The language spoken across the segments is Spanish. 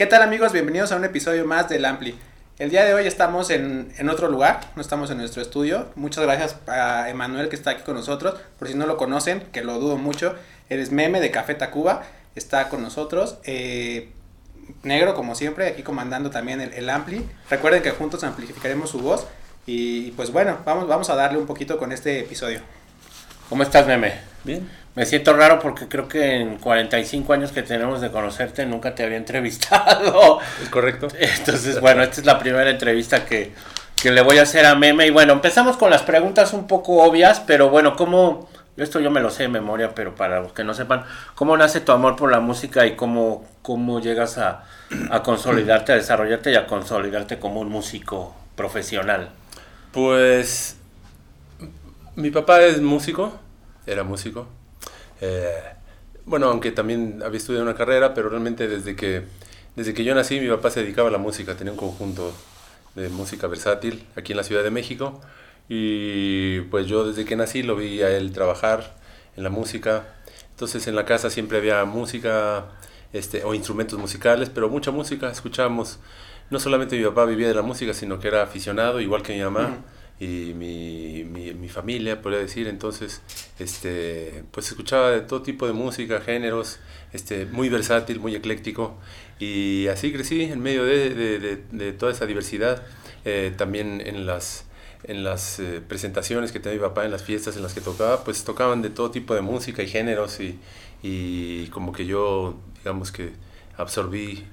¿Qué tal amigos? Bienvenidos a un episodio más del Ampli. El día de hoy estamos en, en, otro lugar, no estamos en nuestro estudio. Muchas gracias a Emanuel que está aquí con nosotros. Por si no lo conocen, que lo dudo mucho, eres meme de Café Tacuba, está con nosotros. Eh, negro como siempre, aquí comandando también el, el, Ampli. Recuerden que juntos amplificaremos su voz. Y pues bueno, vamos, vamos a darle un poquito con este episodio. ¿Cómo estás, meme? Bien. Me siento raro porque creo que en 45 años que tenemos de conocerte nunca te había entrevistado. Es correcto. Entonces, bueno, esta es la primera entrevista que, que, le voy a hacer a Meme. Y bueno, empezamos con las preguntas un poco obvias, pero bueno, ¿cómo... Esto yo me lo sé de memoria, pero para los que no sepan, ¿cómo nace tu amor por la música y cómo, cómo llegas a, a consolidarte, a desarrollarte y a consolidarte como un músico profesional? Pues mi papá es músico, era músico. Eh, bueno, aunque también había estudiado una carrera, pero realmente desde que, desde que yo nací mi papá se dedicaba a la música, tenía un conjunto de música versátil aquí en la Ciudad de México y pues yo desde que nací lo vi a él trabajar en la música. Entonces en la casa siempre había música este, o instrumentos musicales, pero mucha música escuchábamos. No solamente mi papá vivía de la música, sino que era aficionado, igual que mi mamá. Y mi, mi, mi, familia, podría decir. Entonces, este, pues escuchaba de todo tipo de música, géneros, este, muy versátil, muy ecléctico. Y así crecí en medio de, de, de, de toda esa diversidad. Eh, también en las, en las eh, presentaciones que tenía mi papá, en las fiestas en las que tocaba, pues tocaban de todo tipo de música y géneros. Y, y como que yo, digamos que absorbí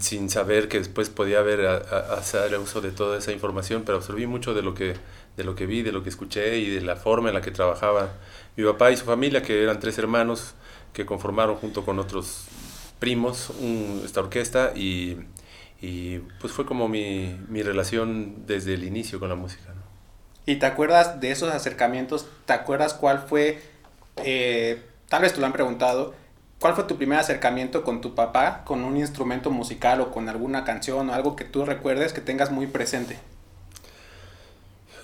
sin saber que después podía haber a, a hacer uso de toda esa información, pero absorbí mucho de lo que de lo que vi, de lo que escuché y de la forma en la que trabajaba mi papá y su familia, que eran tres hermanos que conformaron junto con otros primos un, esta orquesta y, y, pues fue como mi, mi, relación desde el inicio con la música. ¿no? ¿Y te acuerdas de esos acercamientos? ¿Te acuerdas cuál fue, eh, tal vez te lo han preguntado, ¿Cuál fue tu primer acercamiento con tu papá con un instrumento musical o con alguna canción o algo que tú recuerdes que tengas muy presente?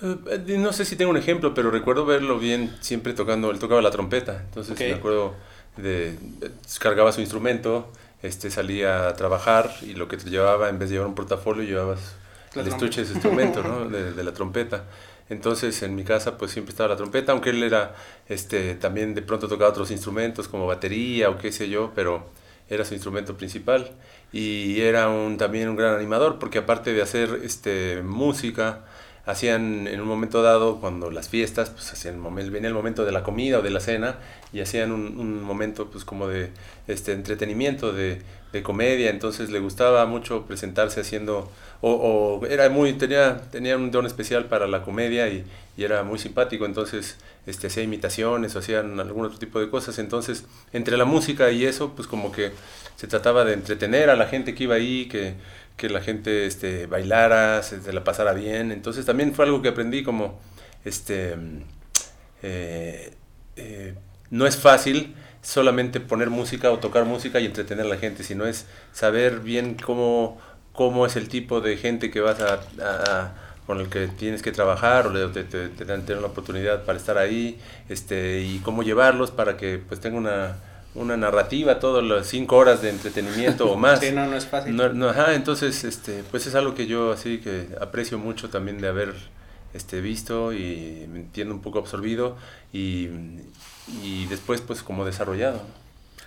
Uh, no sé si tengo un ejemplo, pero recuerdo verlo bien siempre tocando, él tocaba la trompeta, entonces okay. me acuerdo de, cargaba su instrumento, este salía a trabajar y lo que te llevaba, en vez de llevar un portafolio, llevabas el estuche de ese instrumento, ¿no? de, de la trompeta. Entonces en mi casa pues siempre estaba la trompeta, aunque él era, este, también de pronto tocaba otros instrumentos como batería o qué sé yo, pero era su instrumento principal. Y era un, también un gran animador porque aparte de hacer este, música, hacían en un momento dado, cuando las fiestas, pues hacían, venía el momento de la comida o de la cena y hacían un, un momento pues como de este, entretenimiento, de, de, comedia, entonces le gustaba mucho presentarse haciendo, o, era muy, tenía, tenía un don especial para la comedia y, y era muy simpático, entonces este, hacía imitaciones o hacían algún otro tipo de cosas, entonces entre la música y eso, pues como que se trataba de entretener a la gente que iba ahí, que que la gente este, bailara, se, la pasara bien. Entonces también fue algo que aprendí como, este, eh, eh, no es fácil solamente poner música o tocar música y entretener a la gente, sino es saber bien cómo, cómo es el tipo de gente que vas a, con el que tienes que trabajar o te, te, te, dan una oportunidad para estar ahí este, y cómo llevarlos para que pues tenga una una narrativa todas las cinco horas de entretenimiento o más. Sí, no, no es fácil. No, no, ajá, entonces, este, pues es algo que yo así que aprecio mucho también de haber este, visto y me entiendo un poco absorbido y, y después pues como desarrollado.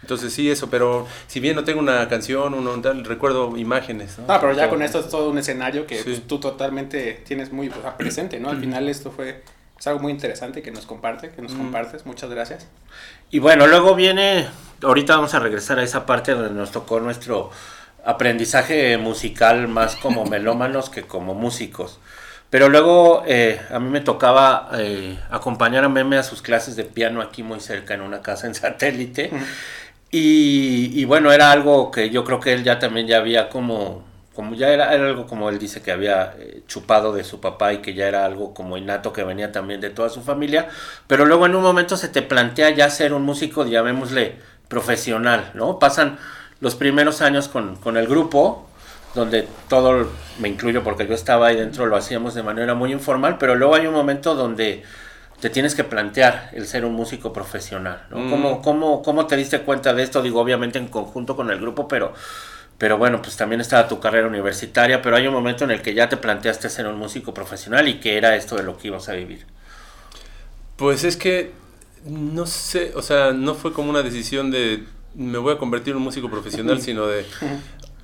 Entonces sí, eso, pero si bien no tengo una canción, un, tal, recuerdo imágenes. ¿no? no pero ya con esto es todo un escenario que sí. pues, tú totalmente tienes muy presente, ¿no? Al final esto fue es algo muy interesante que nos comparte, que nos mm. compartes. Muchas gracias. Y bueno, luego viene, ahorita vamos a regresar a esa parte donde nos tocó nuestro aprendizaje musical más como melómanos que como músicos. Pero luego eh, a mí me tocaba eh, acompañar a Meme a sus clases de piano aquí muy cerca en una casa en satélite. y, bueno, era algo que yo creo que él ya también ya había como, como ya era, era algo como él dice que había eh, chupado de su papá y que ya era algo como innato que venía también de toda su familia. Pero luego en un momento se te plantea ya ser un músico, llamémosle profesional, ¿no? Pasan los primeros años con, con el grupo donde todo, me incluyo porque yo estaba ahí dentro, lo hacíamos de manera muy informal, pero luego hay un momento donde te tienes que plantear el ser un músico profesional, ¿no? Mm. ¿Cómo, cómo, te diste cuenta de esto? Digo, obviamente en conjunto con el grupo, pero, pero bueno, pues también estaba tu carrera universitaria, pero hay un momento en el que ya te planteaste ser un músico profesional y que era esto de lo que ibas a vivir. Pues es que, no sé, o sea, no fue como una decisión de me voy a convertir en un músico profesional, sino de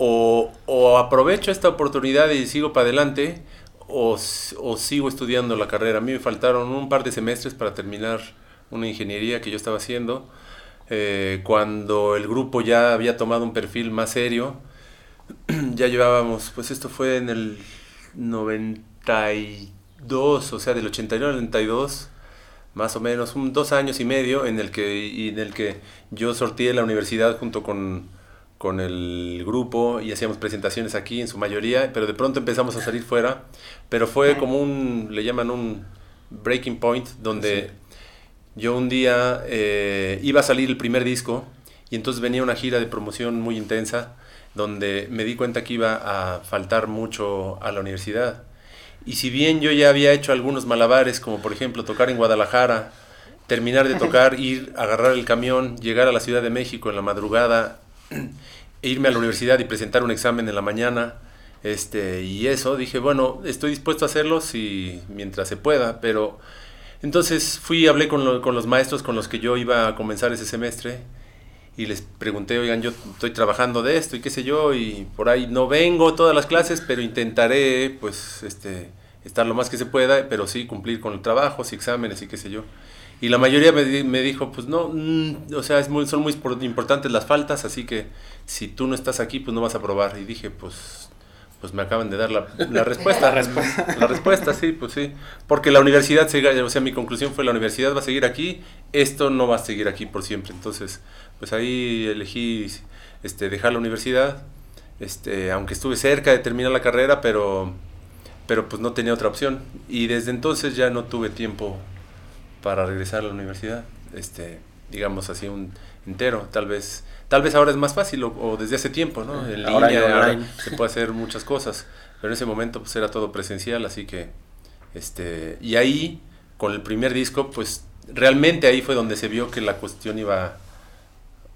o, aprovecho esta oportunidad y sigo para adelante o, sigo estudiando la carrera. A mí me faltaron un par de semestres para terminar una ingeniería que yo estaba haciendo. Eh, cuando el grupo ya había tomado un perfil más serio, ya llevábamos, pues esto fue en el 92, o sea, del 89 al 92, más o menos, un, dos años y medio en el que, en el que yo sorteé la universidad junto con con el grupo y hacíamos presentaciones aquí en su mayoría, pero de pronto empezamos a salir fuera, pero fue como un, le llaman un breaking point, donde yo un día eh, iba a salir el primer disco y entonces venía una gira de promoción muy intensa, donde me di cuenta que iba a faltar mucho a la universidad. Y si bien yo ya había hecho algunos malabares, como por ejemplo tocar en Guadalajara, terminar de tocar, ir, agarrar el camión, llegar a la Ciudad de México en la madrugada, irme a la universidad y presentar un examen en la mañana. Este, y eso, dije, bueno, estoy dispuesto a hacerlo si, mientras se pueda, pero entonces fui, hablé con, con los maestros con los que yo iba a comenzar ese semestre y les pregunté, oigan, yo estoy trabajando de esto y qué sé yo, y por ahí no vengo todas las clases, pero intentaré, pues, este, estar lo más que se pueda, pero sí cumplir con el trabajo, y exámenes y qué sé yo. Y la mayoría me, me dijo, pues no, mm, o sea, es muy, son muy importantes las faltas, así que si tú no estás aquí, pues no vas a probar. Y dije, pues, pues me acaban de dar la, la respuesta. la respuesta. La respuesta, sí, pues sí. Porque la universidad, o sea, mi conclusión fue, la universidad va a seguir aquí, esto no va a seguir aquí por siempre. Entonces, pues ahí elegí este, dejar la universidad, este, aunque estuve cerca de terminar la carrera, pero, pero pues no tenía otra opción. Y desde entonces ya no tuve tiempo para regresar a la universidad, este, digamos así un entero, tal vez, tal vez ahora es más fácil o, desde hace tiempo, ¿no? En línea se puede hacer muchas cosas, pero en ese momento pues era todo presencial, así que, este, y ahí con el primer disco, pues realmente ahí fue donde se vio que la cuestión iba,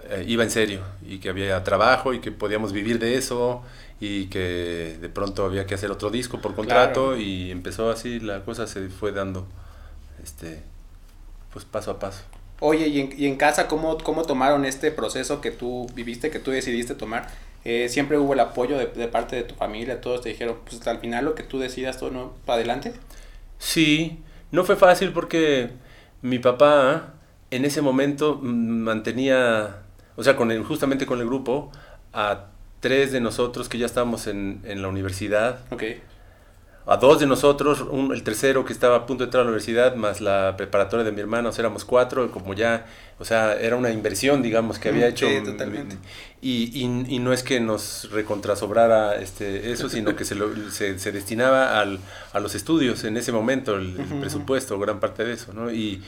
eh, iba en serio y que había trabajo y que podíamos vivir de eso y que de pronto había que hacer otro disco por contrato y empezó así la cosa se fue dando este pues paso a paso. Oye, ¿y en, y en casa ¿cómo, cómo tomaron este proceso que tú viviste, que tú decidiste tomar? Eh, ¿Siempre hubo el apoyo de, parte de tu familia? ¿Todos te dijeron, pues al final lo que tú decidas, todo no para adelante? Sí, no fue fácil porque mi papá en ese momento mantenía, o sea, con justamente con el grupo, a tres de nosotros que ya estábamos en, en la universidad. Okay a dos de nosotros, el tercero que estaba a punto de entrar a la universidad, más la preparatoria de mi hermano, éramos cuatro, como ya, o sea, era una inversión, digamos, que había hecho. totalmente. Y, y, no es que nos recontrasobrara este, eso, sino que se, se, destinaba al, a los estudios en ese momento, el, presupuesto, gran parte de eso, ¿no? Y,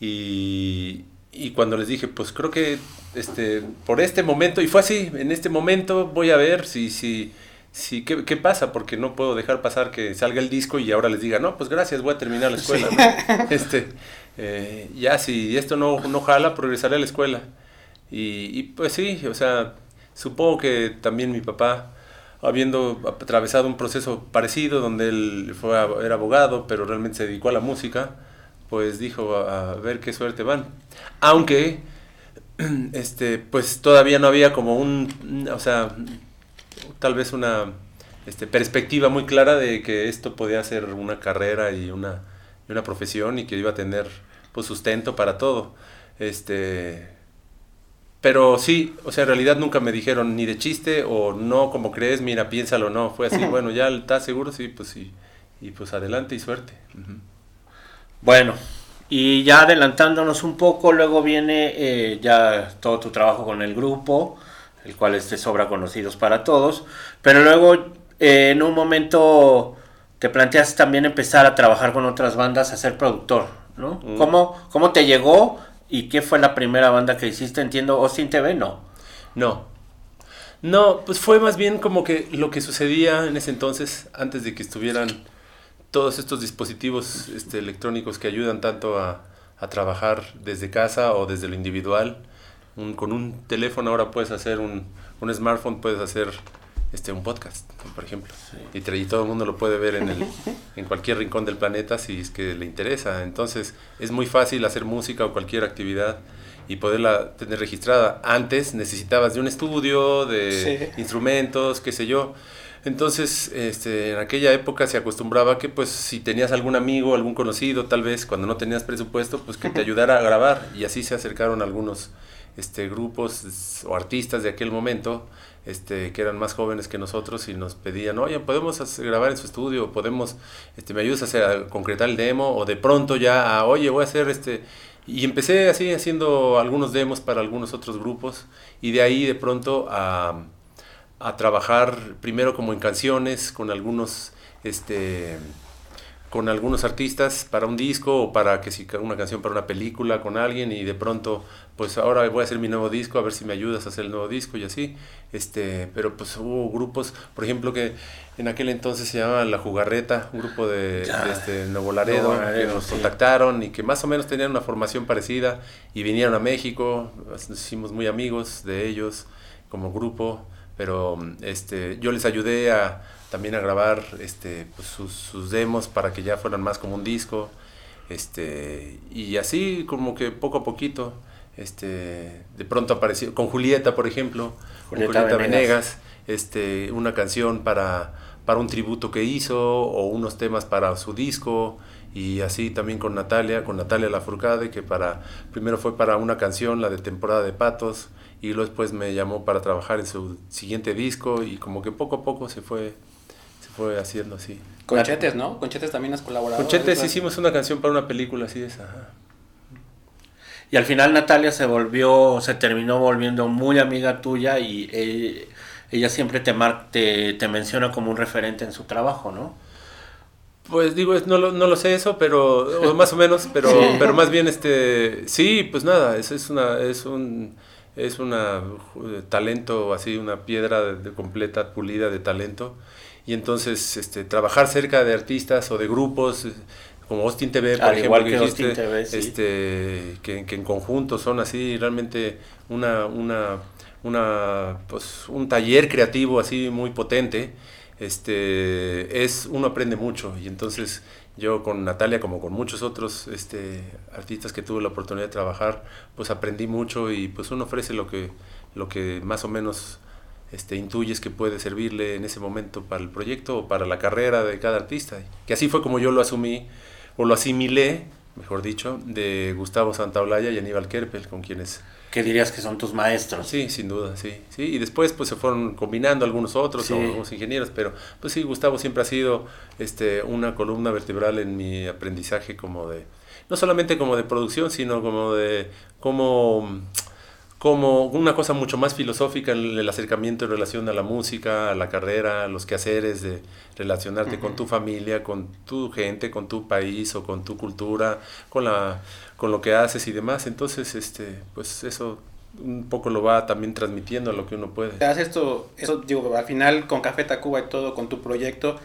y, y cuando les dije, pues creo que este, por este momento, y fue así, en este momento voy a ver si... si Sí, ¿qué, ¿qué, pasa? Porque no puedo dejar pasar que salga el disco y ahora les diga, no, pues gracias, voy a terminar la escuela. Este, eh, ya, si esto no, no jala, progresaré a la escuela. Y, y, pues sí, o sea, supongo que también mi papá, habiendo atravesado un proceso parecido, donde él fue era abogado, pero realmente se dedicó a la música, pues dijo, a, a ver qué suerte van. Aunque, este, pues todavía no había como un, o sea, tal vez una este, perspectiva muy clara de que esto podía ser una carrera y una, una profesión y que iba a tener pues, sustento para todo. Este, pero sí, o sea, en realidad nunca me dijeron ni de chiste o no como crees, mira, piénsalo, no. Fue así, bueno, ya estás seguro, sí, pues sí. y pues adelante y suerte. Bueno, y ya adelantándonos un poco, luego viene eh, ya todo tu trabajo con el grupo, el cual es de sobra conocidos para todos, pero luego eh, en un momento te planteas también empezar a trabajar con otras bandas, a ser productor, ¿no? Mm. ¿Cómo, ¿Cómo te llegó y qué fue la primera banda que hiciste? Entiendo, Austin TV, no. No. No, pues fue más bien como que lo que sucedía en ese entonces, antes de que estuvieran todos estos dispositivos este, electrónicos que ayudan tanto a, trabajar desde casa o desde lo individual. Con un teléfono ahora puedes hacer un, smartphone, puedes hacer este, un podcast, por ejemplo. Y, todo el mundo lo puede ver en, el, en cualquier rincón del planeta si es que le interesa. Entonces es muy fácil hacer música o cualquier actividad y poderla tener registrada. Antes necesitabas de un estudio, de instrumentos, qué sé yo. Entonces, este, en aquella época se acostumbraba que pues si tenías algún amigo, algún conocido, tal vez cuando no tenías presupuesto, pues que te ayudara a grabar. Y así se acercaron algunos este, grupos o artistas de aquel momento, este, que eran más jóvenes que nosotros y nos pedían, oye, podemos grabar en su estudio, podemos, este, me ayudas a, hacer, a concretar el demo, o de pronto ya, oye, voy a hacer este... Y empecé así haciendo algunos demos para algunos otros grupos y de ahí de pronto a a trabajar primero como en canciones con algunos este con algunos artistas para un disco o para que si una canción para una película con alguien y de pronto pues ahora voy a hacer mi nuevo disco a ver si me ayudas a hacer el nuevo disco y así. Este pero pues hubo grupos por ejemplo que en aquel entonces se llamaba La Jugarreta un grupo de, este, Nuevo Laredo, que nos contactaron y que más o menos tenían una formación parecida y vinieron a México nos hicimos muy amigos de ellos como grupo pero este, yo les ayudé a, también a grabar este, pues, sus, demos para que ya fueran más como un disco. Este, y así como que poco a poquito, este, de pronto apareció, con Julieta, por ejemplo, Julieta, Julieta Venegas. este, una canción para, para un tributo que hizo o unos temas para su disco y así también con Natalia, con Natalia Lafourcade, que para, primero fue para una canción, la de temporada de patos, y luego después me llamó para trabajar en su siguiente disco y como que poco a poco se fue, fue haciendo así. Conchetes, ¿no? Conchetes también has colaborado. Conchetes hicimos una canción para una película así de esa. Y al final Natalia se volvió, se terminó volviendo muy amiga tuya y eh, ella, siempre te, te, te menciona como un referente en su trabajo, ¿no? Pues digo, no lo, no lo sé eso, pero más o menos, pero, pero más bien este, sí, pues nada, es, es una, es un, es una uh, talento así, una piedra de, completa, pulida de talento. Y entonces este, trabajar cerca de artistas o de grupos eh, como Austin TV, por ejemplo, que, este, que, en conjunto son así realmente una, una, una, pues, un taller creativo así muy potente. Este, es, uno aprende mucho y entonces yo con Natalia, como con muchos otros este, artistas que tuve la oportunidad de trabajar, pues aprendí mucho y pues uno ofrece lo que, lo que más o menos este, intuyes que puede servirle en ese momento para el proyecto o para la carrera de cada artista. Que así fue como yo lo asumí o lo asimilé, mejor dicho, de Gustavo Santaolalla y Aníbal Kerpel, con quienes ¿Qué dirías que son tus maestros. Sí, sin duda, sí. sí. Y después pues se fueron combinando algunos otros, algunos ingenieros, pero pues sí, Gustavo siempre ha sido este, una columna vertebral en mi aprendizaje como de, no solamente como de producción, sino como de cómo como una cosa mucho más filosófica el acercamiento en relación a la música, a la carrera, a los quehaceres de relacionarte con tu familia, con tu gente, con tu país o con tu cultura, con la con lo que haces y demás. Entonces, este, pues eso un poco lo va también transmitiendo a lo que uno puede. Haces esto, eso digo, al final con Café Tacuba y todo, con tu proyecto,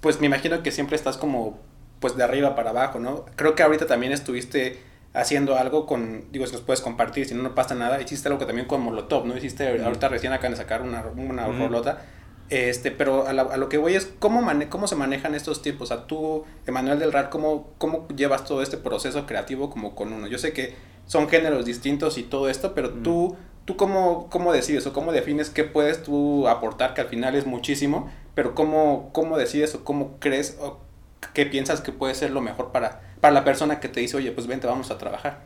pues me imagino que siempre estás como pues de arriba para abajo, ¿no? Creo que ahorita también estuviste haciendo algo con, digo, si nos puedes compartir, si no, no pasa nada. Hiciste algo que también con Molotov, ¿no? Hiciste, ahorita recién acaban de sacar una, una rolota. Este, pero a, lo que voy es, ¿cómo, ¿cómo se manejan estos tiempos? O sea, tú, Emanuel del RAR, ¿cómo, ¿cómo llevas todo este proceso creativo como con uno? Yo sé que son géneros distintos y todo esto, pero tú, tú cómo, cómo decides o cómo defines qué puedes tú aportar, que al final es muchísimo, pero cómo, cómo decides o cómo crees o qué piensas que puede ser lo mejor para, para la persona que te dice, oye, pues vente, vamos a trabajar?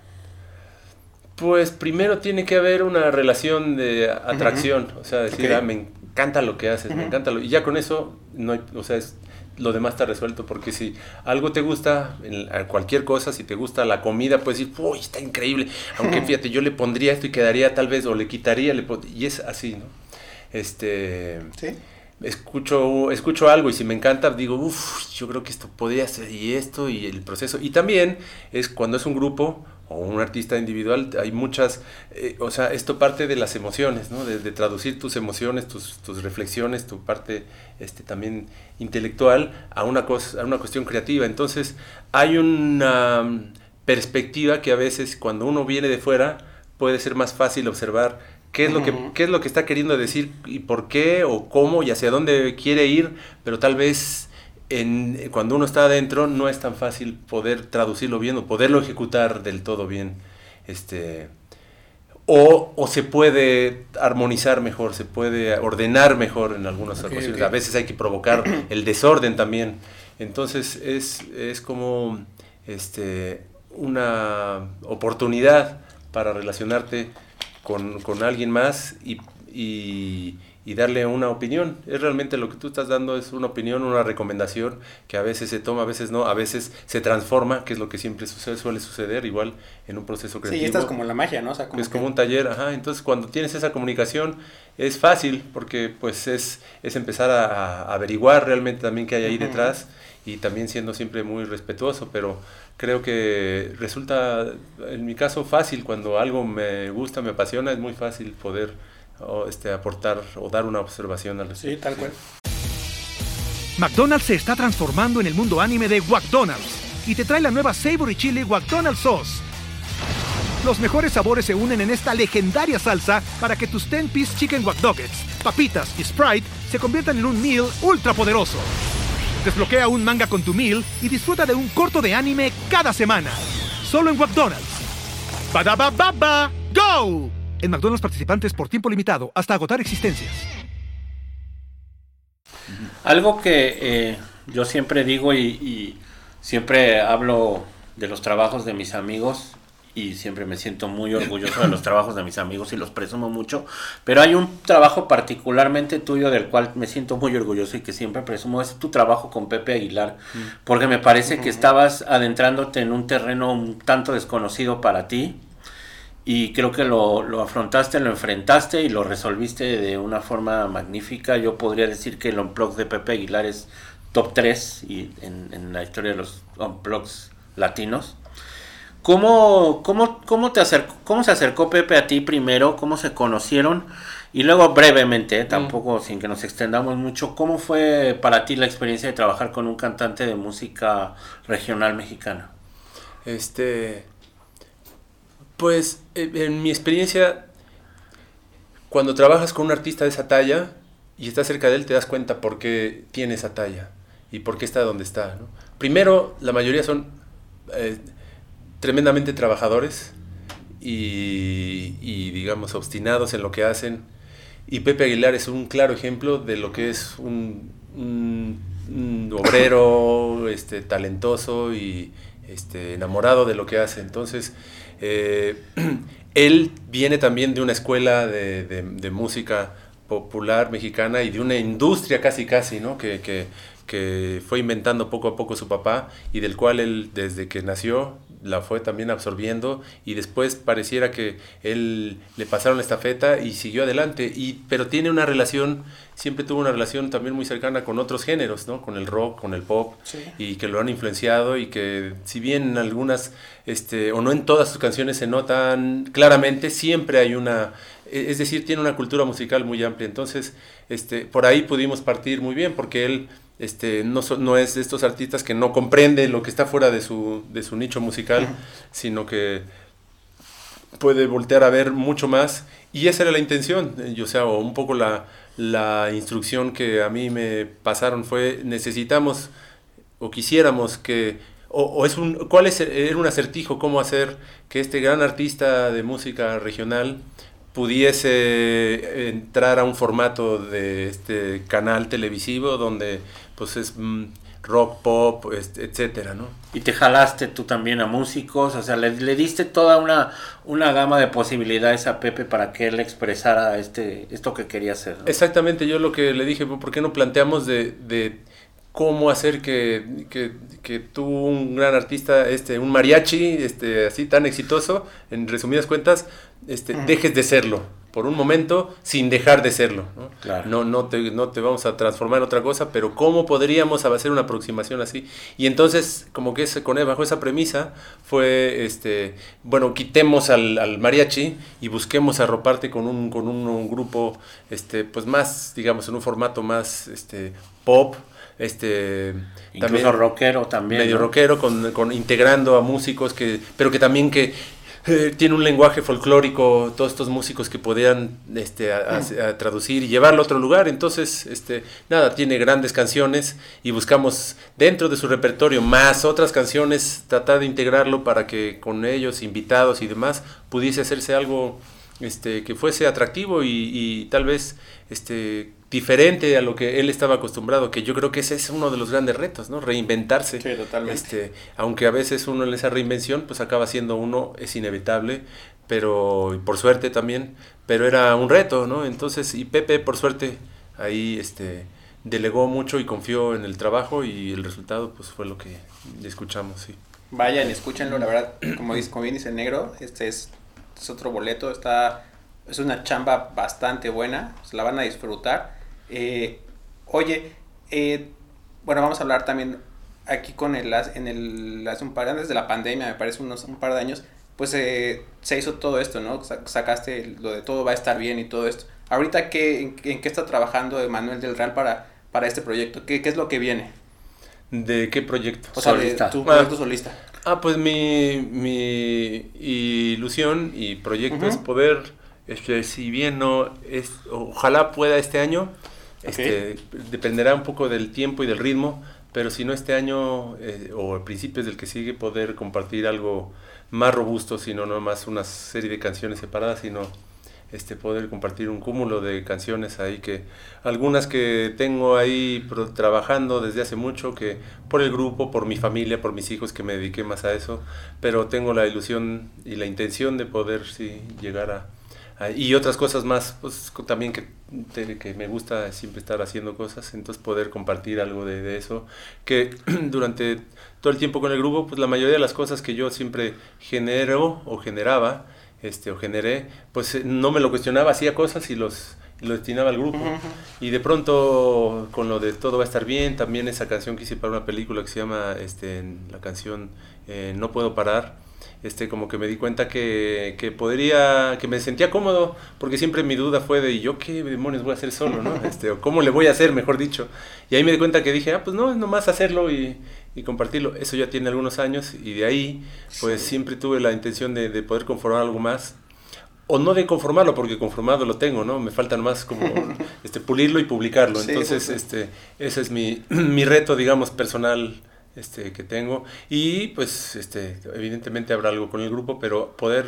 Pues primero tiene que haber una relación de atracción, o sea, decir, ah, me encanta lo que haces, me encanta lo... Y ya con eso, no o sea, es, lo demás está resuelto, porque si algo te gusta, en, cualquier cosa, si te gusta la comida, puedes decir, uy, está increíble, aunque fíjate, yo le pondría esto y quedaría tal vez, o le quitaría, le y es así, ¿no? Este... Sí escucho, escucho algo y si me encanta, digo, uff, yo creo que esto podría ser y esto y el proceso. Y también es cuando es un grupo o un artista individual, hay muchas, eh, o sea, esto parte de las emociones, ¿no? De, traducir tus emociones, tus, tus, reflexiones, tu parte este, también intelectual a una, cosa, a una cuestión creativa. Entonces, hay una mm, perspectiva que a veces cuando uno viene de fuera puede ser más fácil observar qué es, lo que, qué es lo que está queriendo decir y por qué o cómo y hacia dónde quiere ir, pero tal vez en, cuando uno está adentro no es tan fácil poder traducirlo bien o poderlo ejecutar del todo bien. Este, o, o, se puede armonizar mejor, se puede ordenar mejor en algunas ocasiones. A veces hay que provocar el desorden también. Entonces es, es como este, una oportunidad para relacionarte con, con alguien más y, y, darle una opinión. Es realmente lo que tú estás dando, es una opinión, una recomendación que a veces se toma, a veces no, a veces se transforma, que es lo que siempre sucede, suele suceder, igual en un proceso creativo. Sí, esta es como la magia, ¿no? O sea, como es como un taller, ajá. Entonces cuando tienes esa comunicación es fácil porque pues es, es empezar a, averiguar realmente también qué hay ahí detrás y también siendo siempre muy respetuoso, pero creo que resulta, en mi caso, fácil. Cuando algo me gusta, me apasiona, es muy fácil poder este, aportar o dar una observación al respecto. Sí, tal cual. McDonald's se está transformando en el mundo anime de McDonald's y te trae la nueva Savory Chili McDonald's Sauce. Los mejores sabores se unen en esta legendaria salsa para que tus 10-piece chicken wack papitas y Sprite se conviertan en un meal ultra poderoso. Desbloquea un manga con tu meal y disfruta de un corto de anime cada semana. Solo en McDonald's. baba ¡Go! En McDonald's participantes por tiempo limitado hasta agotar existencias. Algo que eh, yo siempre digo y siempre hablo de los trabajos de mis amigos y siempre me siento muy orgulloso de los trabajos de mis amigos y los presumo mucho, pero hay un trabajo particularmente tuyo del cual me siento muy orgulloso y que siempre presumo, es tu trabajo con Pepe Aguilar, mm. porque me parece que estabas adentrándote en un terreno un tanto desconocido para ti y creo que lo, lo afrontaste, lo enfrentaste y lo resolviste de una forma magnífica. Yo podría decir que el Unplug de Pepe Aguilar es top 3 y en, en la historia de los Unplugs latinos. ¿Cómo, cómo, cómo, te acercó, ¿Cómo se acercó Pepe a ti primero? ¿Cómo se conocieron? Y luego brevemente, mm. tampoco sin que nos extendamos mucho, ¿cómo fue para ti la experiencia de trabajar con un cantante de música regional mexicana? Este, pues en mi experiencia, cuando trabajas con un artista de esa talla y estás cerca de él, te das cuenta por qué tiene esa talla y por qué está donde está. Primero, la mayoría son... Eh, tremendamente trabajadores y, digamos obstinados en lo que hacen. Y Pepe Aguilar es un claro ejemplo de lo que es un, obrero este, talentoso y este, enamorado de lo que hace. Entonces, eh, él viene también de una escuela de, música popular mexicana y de una industria casi casi, ¿no? Que, que, que, fue inventando poco a poco su papá y del cual él desde que nació la fue también absorbiendo y después pareciera que él le pasaron la estafeta y siguió adelante. Y pero tiene una relación siempre tuvo una relación también muy cercana con otros géneros no con el rock con el pop y que lo han influenciado y que si bien en algunas este o no en todas sus canciones se notan claramente siempre hay una e, es decir tiene una cultura musical muy amplia. Entonces este por ahí pudimos partir muy bien porque él este, no, no es de estos artistas que no comprende lo que está fuera de su, de su nicho musical, sino que puede voltear a ver mucho más. Y esa era la intención, yo, o sea, o un poco la, la instrucción que a mí me pasaron fue, necesitamos o quisiéramos que, o, es un, ¿cuál es, era un acertijo, cómo hacer que este gran artista de música regional pudiese entrar a un formato de este canal televisivo donde pues es mm, rock, pop, etcétera, ¿no? Y te jalaste tú también a músicos, o sea, le, diste toda una, una gama de posibilidades a Pepe para que él expresara este, esto que quería hacer. Exactamente, yo lo que le dije, ¿por qué no planteamos de, cómo hacer que, que, que, tú, un gran artista, este, un mariachi, este, así tan exitoso, en resumidas cuentas, este, dejes de serlo por un momento sin dejar de serlo. ¿no? No, no, te, no te vamos a transformar en otra cosa, pero ¿cómo podríamos hacer una aproximación así? Y entonces, como que ese, con él, bajo esa premisa, fue, este, bueno, quitemos al, al mariachi y busquemos arroparte con un, con un, grupo, este, pues más, digamos, en un formato más este, pop, este también rockero también medio rockero con, con, integrando a músicos que pero que también que eh, tiene un lenguaje folclórico, todos estos músicos que podían este, a, traducir y llevarlo a otro lugar. Entonces, este, nada, tiene grandes canciones y buscamos dentro de su repertorio más otras canciones, tratar de integrarlo para que con ellos, invitados y demás, pudiese hacerse algo este, que fuese atractivo y, y tal vez este, diferente a lo que él estaba acostumbrado, que yo creo que ese es uno de los grandes retos, ¿no? Reinventarse. Sí, totalmente. Este, aunque a veces uno en esa reinvención pues acaba siendo uno, es inevitable, pero por suerte también, pero era un reto, ¿no? Entonces, y Pepe por suerte ahí este delegó mucho y confió en el trabajo y el resultado pues fue lo que escuchamos, sí. Vayan, escúchenlo, la verdad, como dice, como bien dice el negro, este es, es otro boleto, está es una chamba bastante buena, se la van a disfrutar eh, oye, eh, bueno, vamos a hablar también aquí con el, en el, hace un par de antes de la pandemia, me parece unos, un par de años, pues eh, se hizo todo esto, ¿no? Sacaste lo de todo va a estar bien y todo esto. Ahorita, ¿qué, en, qué está trabajando Emanuel del Real para, para este proyecto? ¿Qué, ¿Qué, es lo que viene? ¿De qué proyecto? O sea, solista. tu proyecto solista. Ah, pues mi, mi ilusión y proyecto es poder, este, si bien no es, ojalá pueda este año, este, dependerá un poco del tiempo y del ritmo, pero si no este año eh, o a principios del que sigue poder compartir algo más robusto, sino no más una serie de canciones separadas, sino este poder compartir un cúmulo de canciones ahí que algunas que tengo ahí trabajando desde hace mucho que por el grupo, por mi familia, por mis hijos que me dediqué más a eso, pero tengo la ilusión y la intención de poder sí llegar a y otras cosas más, pues también que, que me gusta siempre estar haciendo cosas, entonces poder compartir algo de, eso, que durante todo el tiempo con el grupo, pues la mayoría de las cosas que yo siempre genero o generaba, este, o generé, pues eh, no me lo cuestionaba, hacía cosas y los lo destinaba al grupo. Y de pronto, con lo de todo va a estar bien, también esa canción que hice para una película que se llama, este, la canción eh, No puedo parar, este, como que me di cuenta que, que, podría, que me sentía cómodo, porque siempre mi duda fue de, ¿y yo qué demonios voy a hacer solo, no? Este, o cómo le voy a hacer, mejor dicho. Y ahí me di cuenta que dije, ah, pues no, es nomás hacerlo y, y compartirlo. Eso ya tiene algunos años y de ahí, pues siempre tuve la intención de, de, poder conformar algo más. O no de conformarlo, porque conformado lo tengo, ¿no? Me falta más como este, pulirlo y publicarlo. Entonces, este, ese es mi, mi reto, digamos, personal este, que tengo. Y pues este, evidentemente habrá algo con el grupo, pero poder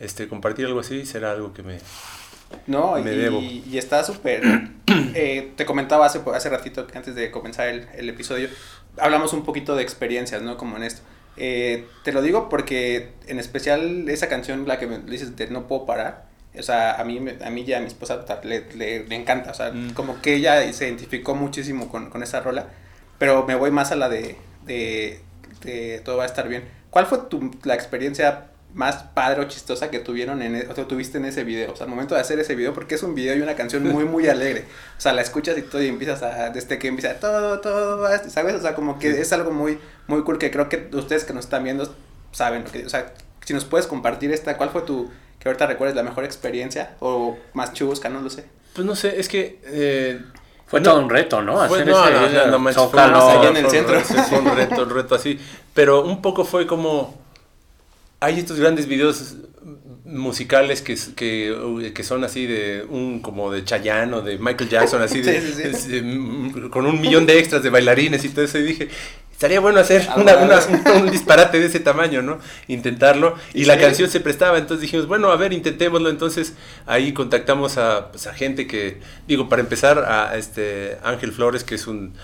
este, compartir algo así será algo que me, no, y, debo. y está súper. Eh, te comentaba hace, hace ratito, antes de comenzar el, el, episodio, hablamos un poquito de experiencias, ¿no? Como en esto. Eh, te lo digo porque, en especial, esa canción, la que me dices de No Puedo Parar, o sea, a mí, a mí ya a mi esposa le, le, encanta, o sea, mm. como que ella se identificó muchísimo con, con esa rola, pero me voy más a la de de, todo va a estar bien. ¿Cuál fue tu, la experiencia más padre o chistosa que tuvieron en, e, o tuviste en ese video? O sea, al momento de hacer ese video, porque es un video y una canción muy, muy alegre. O sea, la escuchas y todo y empiezas a, desde que empieza todo, todo, ¿sabes? O sea, como que es algo muy, muy cool que creo que ustedes que nos están viendo saben lo que, o sea, si nos puedes compartir esta, ¿cuál fue tu, que ahorita recuerdes la mejor experiencia o más chusca, no lo sé? Pues no sé, es que... Eh, fue todo un reto, ¿no? Hacer no, ese, no, no, fue, allá en el centro. Fue un reto, un reto así. Pero un poco fue como... Hay estos grandes videos musicales que, que, que, son así de un como de Chayanne o de Michael Jackson así de, mm, con un millón de extras de bailarines y todo eso y dije estaría bueno hacer una, un, disparate de ese tamaño, ¿no? Intentarlo. Y la canción se prestaba, entonces dijimos, bueno, a ver, intentémoslo. Entonces ahí contactamos a, pues, a gente que, digo, para empezar, a este Ángel Flores, que es un,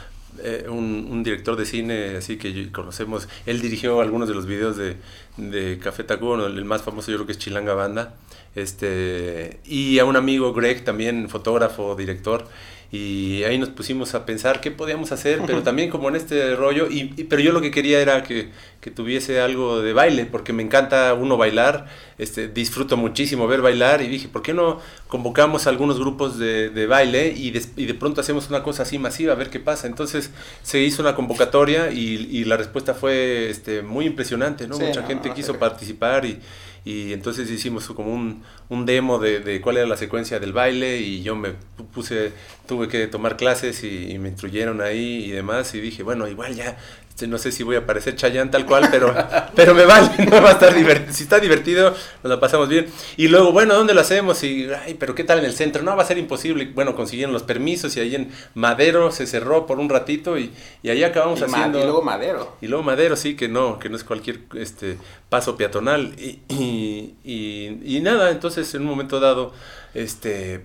eh, un, director de cine, así que conocemos. Él dirigió algunos de los videos de, de Café Tacuba, el más famoso yo creo que es Chilanga Banda. Este, y a un amigo, Greg, también fotógrafo, director y ahí nos pusimos a pensar qué podíamos hacer, pero también como en este rollo, y, pero yo lo que quería era que, que, tuviese algo de baile, porque me encanta uno bailar, este, disfruto muchísimo ver bailar, y dije, ¿por qué no convocamos a algunos grupos de, de baile y de, y de, pronto hacemos una cosa así masiva, a ver qué pasa? Entonces se hizo una convocatoria y, y la respuesta fue este, muy impresionante, ¿no? Mucha gente quiso participar y y entonces hicimos como un, un demo de, de, cuál era la secuencia del baile y yo me puse, tuve que tomar clases y, y, me instruyeron ahí y demás y dije, bueno, igual ya este, no sé si voy a parecer Chayán tal cual, pero, pero me vale, no va a estar divertido. Si está divertido, nos la pasamos bien. Y luego, bueno, ¿dónde lo hacemos? Y, ay, pero ¿qué tal en el centro? No, va a ser imposible. Bueno, consiguieron los permisos y ahí en Madero se cerró por un ratito y, y ahí acabamos haciendo. y luego Madero. Y luego Madero, sí, que no, que no es cualquier este paso peatonal. Y, y nada, entonces en un momento dado, este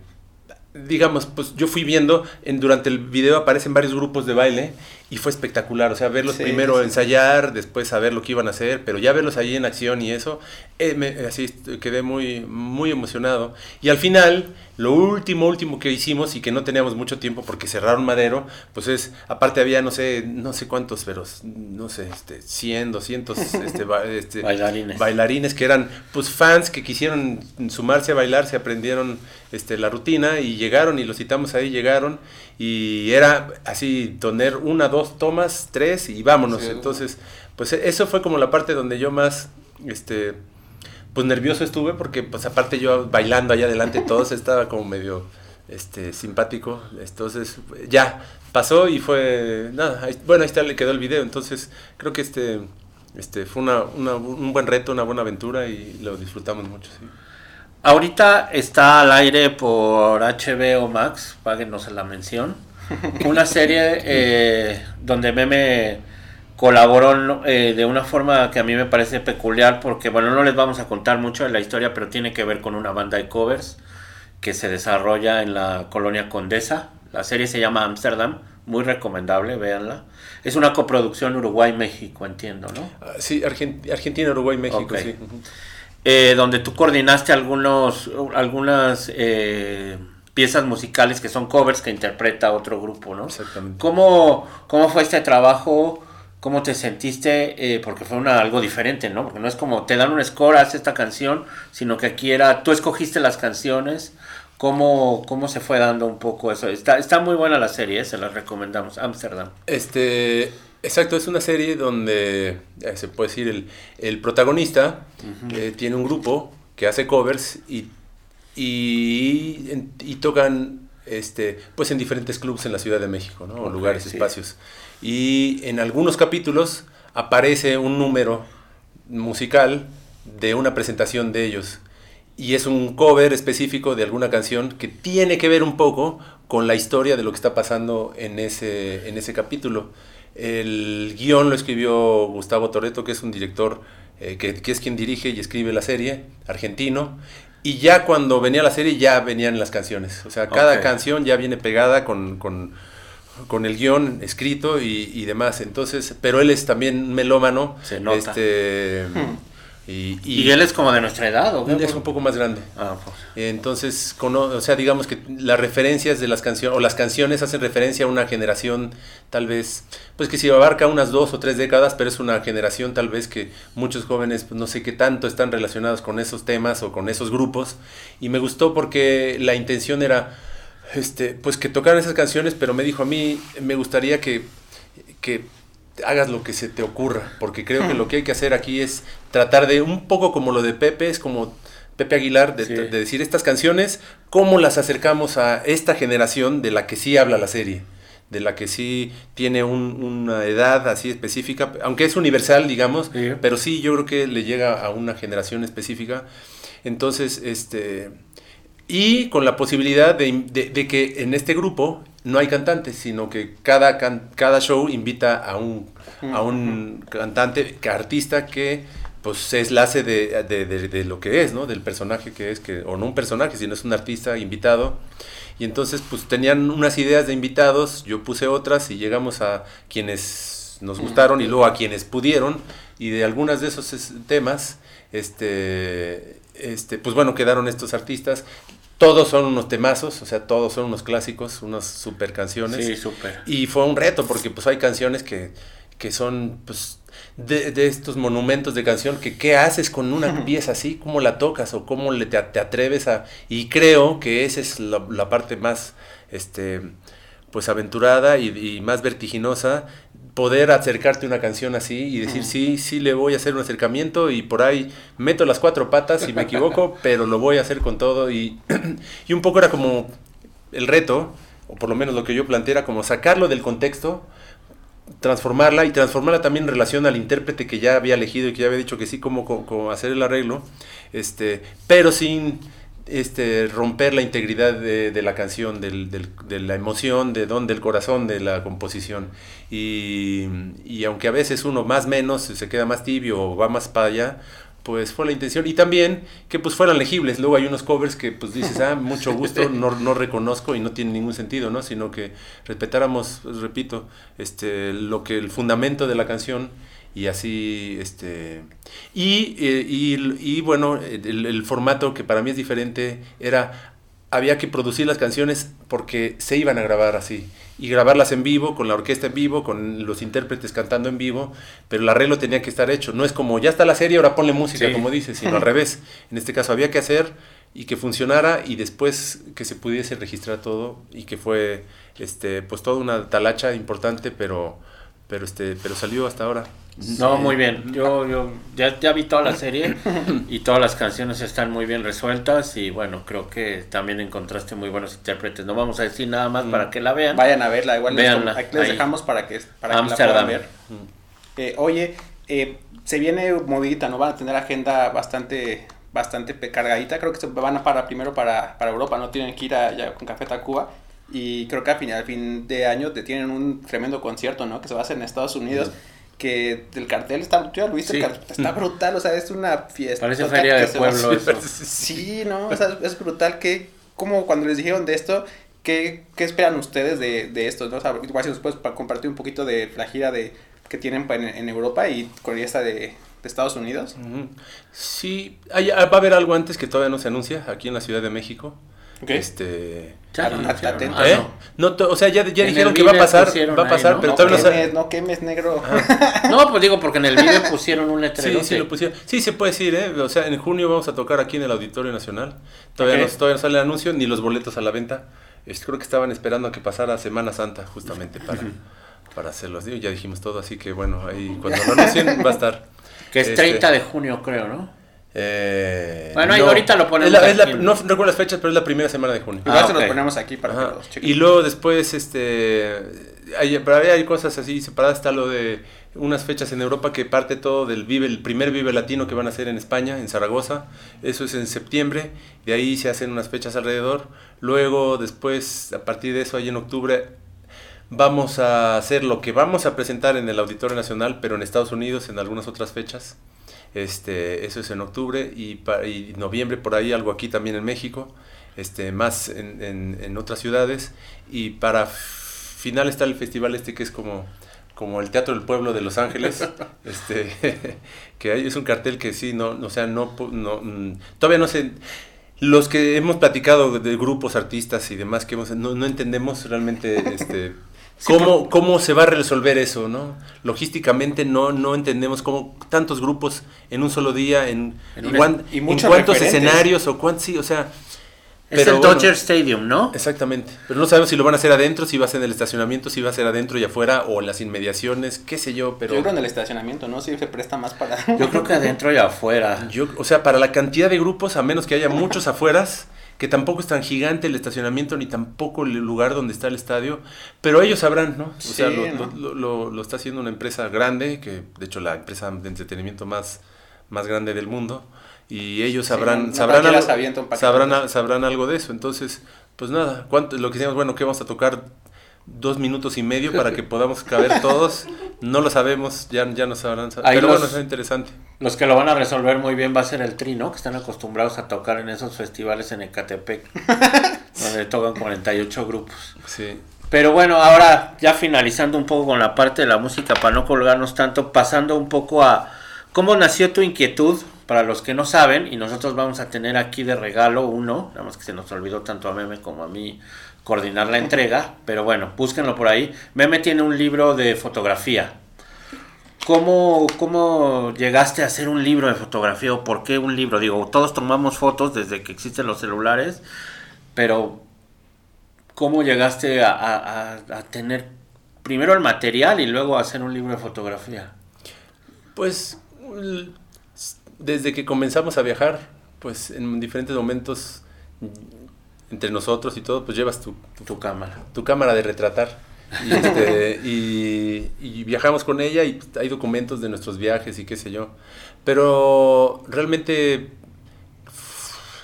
digamos, pues yo fui viendo, en, durante el video aparecen varios grupos de baile y fue espectacular, o sea, verlos primero ensayar, después saber lo que iban a hacer, pero ya verlos ahí en acción y eso, eh, me, así quedé muy, muy emocionado. Y al final, lo último, último que hicimos y que no teníamos mucho tiempo porque cerraron Madero, pues es, aparte había no sé, no sé cuántos, pero no sé, este, 100, 200 este, este, bailarines. bailarines que eran pues fans que quisieron sumarse a bailar, se aprendieron este, la rutina y llegaron y los citamos ahí, llegaron y era así, tener una, dos tomas, tres y vámonos. Entonces, pues e, eso fue como la parte donde yo más, este, pues nervioso estuve porque pues aparte yo bailando allá adelante todos estaba como medio, este, simpático. Entonces, ya, pasó y fue, nada, bueno, ahí está, le quedó el video. Entonces, creo que este, este, fue una, una, un buen reto, una buena aventura y lo disfrutamos mucho, sí. Ahorita está al aire por HBO Max, páguenos la mención. Una serie eh, donde Meme colaboró eh, de una forma que a mí me parece peculiar porque, bueno, no les vamos a contar mucho de la historia, pero tiene que ver con una banda de covers que se desarrolla en la colonia Condesa. La serie se llama Amsterdam, muy recomendable, véanla. Es una coproducción Uruguay-México, entiendo, ¿no? Uh, sí, Argent Argentina, Uruguay, México, okay. sí. Uh -huh eh, donde tú coordinaste algunos, algunas eh, piezas musicales que son covers que interpreta otro grupo, ¿no? Exactamente. ¿Cómo, cómo fue este trabajo? ¿Cómo te sentiste? Eh, porque fue una, algo diferente, ¿no? Porque no es como te dan un score, haz esta canción, sino que aquí era, tú escogiste las canciones. ¿Cómo, ¿Cómo se fue dando un poco eso? Está, está muy buena la serie, se la recomendamos. Amsterdam. Este, Exacto, es una serie donde eh, se puede decir el, el protagonista uh -huh. eh, tiene un grupo que hace covers y, y, tocan este, pues en diferentes clubs en la Ciudad de México, ¿no? Okay, lugares, sí. espacios. Y en algunos capítulos aparece un número musical de una presentación de ellos. Y es un cover específico de alguna canción que tiene que ver un poco con la historia de lo que está pasando en ese, en ese capítulo. El guion lo escribió Gustavo Toreto, que es un director eh, que, que, es quien dirige y escribe la serie, argentino. Y ya cuando venía la serie ya venían las canciones. O sea, cada okay. canción ya viene pegada con, con, con el guion escrito y, y, demás. Entonces, pero él es también melómano. Se nota. Este, hmm. Y, y, ¿Y, él es como de nuestra edad, ¿o Es un poco más grande. Ah, pues. Entonces, con, o sea, digamos que las referencias de las canciones, o las canciones hacen referencia a una generación, tal vez, pues que si abarca unas dos o tres décadas, pero es una generación tal vez que muchos jóvenes, pues no sé qué tanto están relacionados con esos temas o con esos grupos. Y me gustó porque la intención era, este, pues que tocaran esas canciones, pero me dijo a mí, me gustaría que, que hagas lo que se te ocurra, porque creo que lo que hay que hacer aquí es tratar de, un poco como lo de Pepe, es como Pepe Aguilar, de, sí. de, decir estas canciones, cómo las acercamos a esta generación de la que sí habla la serie, de la que sí tiene un, una edad así específica, aunque es universal, digamos, sí. pero sí yo creo que le llega a una generación específica. Entonces, este... Y con la posibilidad de, de, de que en este grupo no hay cantantes, sino que cada, can, cada show invita a un, a un cantante, que artista que pues es la hace de, de, de, de, lo que es, ¿no? Del personaje que es, que, o no un personaje, sino es un artista invitado. Y entonces pues tenían unas ideas de invitados, yo puse otras y llegamos a quienes nos gustaron y luego a quienes pudieron. Y de algunas de esos temas, este, este, pues bueno, quedaron estos artistas todos son unos temazos, o sea, todos son unos clásicos, unas super canciones. Sí, súper. Y fue un reto porque pues hay canciones que, que son pues de, de estos monumentos de canción que qué haces con una pieza así, cómo la tocas o cómo le te, te atreves a... Y creo que esa es la, la parte más este pues aventurada y, y, más vertiginosa poder acercarte a una canción así y decir, sí, sí le voy a hacer un acercamiento y por ahí meto las cuatro patas y me equivoco, pero lo voy a hacer con todo y, y un poco era como el reto, o por lo menos lo que yo planteé era como sacarlo del contexto, transformarla y transformarla también en relación al intérprete que ya había elegido y que ya había dicho que sí, como, como hacer el arreglo, este, pero sin este, romper la integridad de, de la canción, del, del, de la emoción, de don, del corazón de la composición. Y, y, aunque a veces uno más menos se queda más tibio o va más para allá, pues fue la intención. Y también que pues fueran legibles. Luego hay unos covers que pues dices, ah, mucho gusto, no, no reconozco y no tiene ningún sentido, ¿no? Sino que respetáramos, pues, repito, este, lo que el fundamento de la canción y así este y, eh, y, y bueno el, el, formato que para mí es diferente era había que producir las canciones porque se iban a grabar así y grabarlas en vivo con la orquesta en vivo con los intérpretes cantando en vivo pero el arreglo tenía que estar hecho. No es como ya está la serie ahora ponle música sí. como dices sino al revés. En este caso había que hacer y que funcionara y después que se pudiese registrar todo y que fue este pues toda una talacha importante pero pero este pero salió hasta ahora no, muy bien. Yo, yo ya, ya vi toda la serie y todas las canciones están muy bien resueltas y bueno, creo que también encontraste muy buenos intérpretes. No vamos a decir nada más mm. para que la vean. Vayan a verla, igual Veanla, les, les dejamos para que, para que la puedan ver. Mm. Eh, oye, eh, se viene movidita, ¿no? Van a tener agenda bastante bastante cargadita. Creo que se van a para primero para, para Europa, no tienen que ir allá con Café Tacuba. Y creo que al final, al fin de año te tienen un tremendo concierto, ¿no? Que se va a hacer en Estados Unidos. Mm que el cartel está, lo viste, sí. el cartel está brutal, o sea, es una fiesta. Parece feria de pueblo eso. Sí, no, o sea, es brutal que, como cuando les dijeron de esto, ¿qué, qué esperan ustedes de, de esto? ¿no? O sea, igual si nos puedes compartir un poquito de la gira de, que tienen en, en Europa y con esta de, de Estados Unidos. Sí, hay, va a haber algo antes que todavía no se anuncia, aquí en la Ciudad de México. Okay. Este. Ya, no, atento. ¿Eh? no. no o sea, ya, ya dijeron que va a pasar, va a pasar, ahí, ¿no? pero no todavía no quemes, no quemes negro. no, pues digo porque en el video pusieron un letrero. Sí, sí, lo pusieron. Sí, se puede decir, ¿eh? O sea, en junio vamos a tocar aquí en el Auditorio Nacional. Todavía, okay. no, todavía no sale el anuncio ni los boletos a la venta. Este, creo que estaban esperando a que pasara Semana Santa justamente para, para hacerlos. Ya dijimos todo, así que bueno, ahí cuando lo anuncien va a estar. Que es 30 este, de junio, creo, ¿no? Eh, bueno, ahí no, ahorita lo ponemos. Es la, es la, no recuerdo las fechas, pero es la primera semana de junio. Igual ah, se okay. lo ponemos aquí para Ajá. que los Y luego después, este. Hay, pero hay cosas así separadas. Está lo de unas fechas en Europa que parte todo del Vive, el primer Vive Latino que van a hacer en España, en Zaragoza. Eso es en septiembre. De ahí se hacen unas fechas alrededor. Luego, después, a partir de eso, ahí en octubre, vamos a hacer lo que vamos a presentar en el Auditorio Nacional, pero en Estados Unidos, en algunas otras fechas. Este, eso es en octubre y, para, y noviembre por ahí algo aquí también en México, este, más en, en, en, otras ciudades. Y para final está el festival este que es como, como el Teatro del Pueblo de Los Ángeles, este, que hay, es un cartel que sí, no, o sea, no, no, mm, todavía no sé. Los que hemos platicado de grupos, artistas y demás, que hemos, no, no entendemos realmente este, ¿Cómo, ¿Cómo se va a resolver eso? ¿no? Logísticamente no, no entendemos cómo tantos grupos en un solo día, en, en, una, y en cuántos escenarios o cuántos, sí, o sea... Es pero, el Dodger bueno, Stadium, ¿no? Exactamente. Pero no sabemos si lo van a hacer adentro, si va a ser en el estacionamiento, si va a ser adentro y afuera o en las inmediaciones, qué sé yo, pero... Yo creo en el estacionamiento, ¿no? Si se presta más para... Yo creo que adentro y afuera. Yo, o sea, para la cantidad de grupos, a menos que haya muchos afueras, que tampoco es tan gigante el estacionamiento ni tampoco el lugar donde está el estadio, pero ellos sabrán, ¿no? O sí, sea, lo, ¿no? Lo, lo, lo, está haciendo una empresa grande, que de hecho la empresa de entretenimiento más, más grande del mundo, y ellos sabrán, sí, sabrán, algo, sabrán, sabrán algo de eso. Entonces, pues nada, ¿cuánto, lo que decíamos, bueno, ¿qué vamos a tocar? Dos minutos y medio para que podamos caber todos. No lo sabemos, ya, ya no sabrán. Ahí pero los, bueno, es interesante. Los que lo van a resolver muy bien va a ser el Tri, ¿no? Que están acostumbrados a tocar en esos festivales en Ecatepec, donde tocan 48 grupos. Sí. Pero bueno, ahora ya finalizando un poco con la parte de la música, para no colgarnos tanto, pasando un poco a cómo nació tu inquietud para los que no saben, y nosotros vamos a tener aquí de regalo uno, nada más que se nos olvidó tanto a Meme como a mí coordinar la entrega, pero bueno, búsquenlo por ahí. Meme tiene un libro de fotografía. ¿Cómo, ¿Cómo llegaste a hacer un libro de fotografía o por qué un libro? Digo, todos tomamos fotos desde que existen los celulares, pero ¿cómo llegaste a, a tener primero el material y luego hacer un libro de fotografía? Pues desde que comenzamos a viajar, pues en diferentes momentos entre nosotros y todo, pues llevas tu, tu, cámara. Tu cámara de retratar. Y, este, y, viajamos con ella y hay documentos de nuestros viajes y qué sé yo. Pero realmente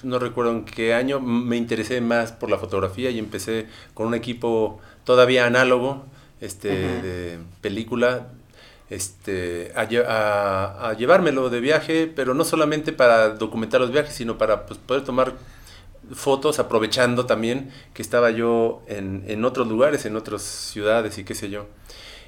no recuerdo en qué año me interesé más por la fotografía y empecé con un equipo todavía análogo este, de película este, a, a, llevármelo de viaje, pero no solamente para documentar los viajes, sino para pues, poder tomar fotos aprovechando también que estaba yo en, en otros lugares, en otras ciudades y qué sé yo.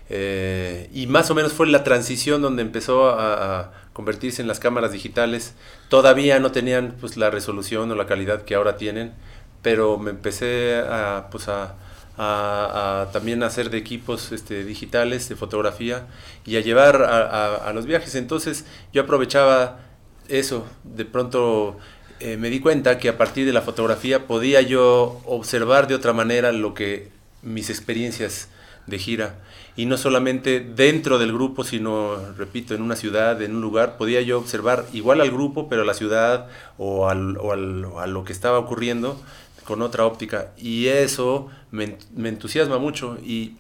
Eh, y más o menos fue la transición donde empezó a, convertirse en las cámaras digitales. Todavía no tenían pues, la resolución o la calidad que ahora tienen, pero me empecé a, pues, a, a, también hacer de equipos este, digitales de fotografía y a llevar a, los viajes. Entonces yo aprovechaba eso, de pronto eh, me di cuenta que a partir de la fotografía podía yo observar de otra manera lo que mis experiencias de gira y no solamente dentro del grupo, sino, repito, en una ciudad, en un lugar, podía yo observar igual al grupo, pero a la ciudad o, al, o a lo que estaba ocurriendo con otra óptica. Y eso me, entusiasma mucho. Y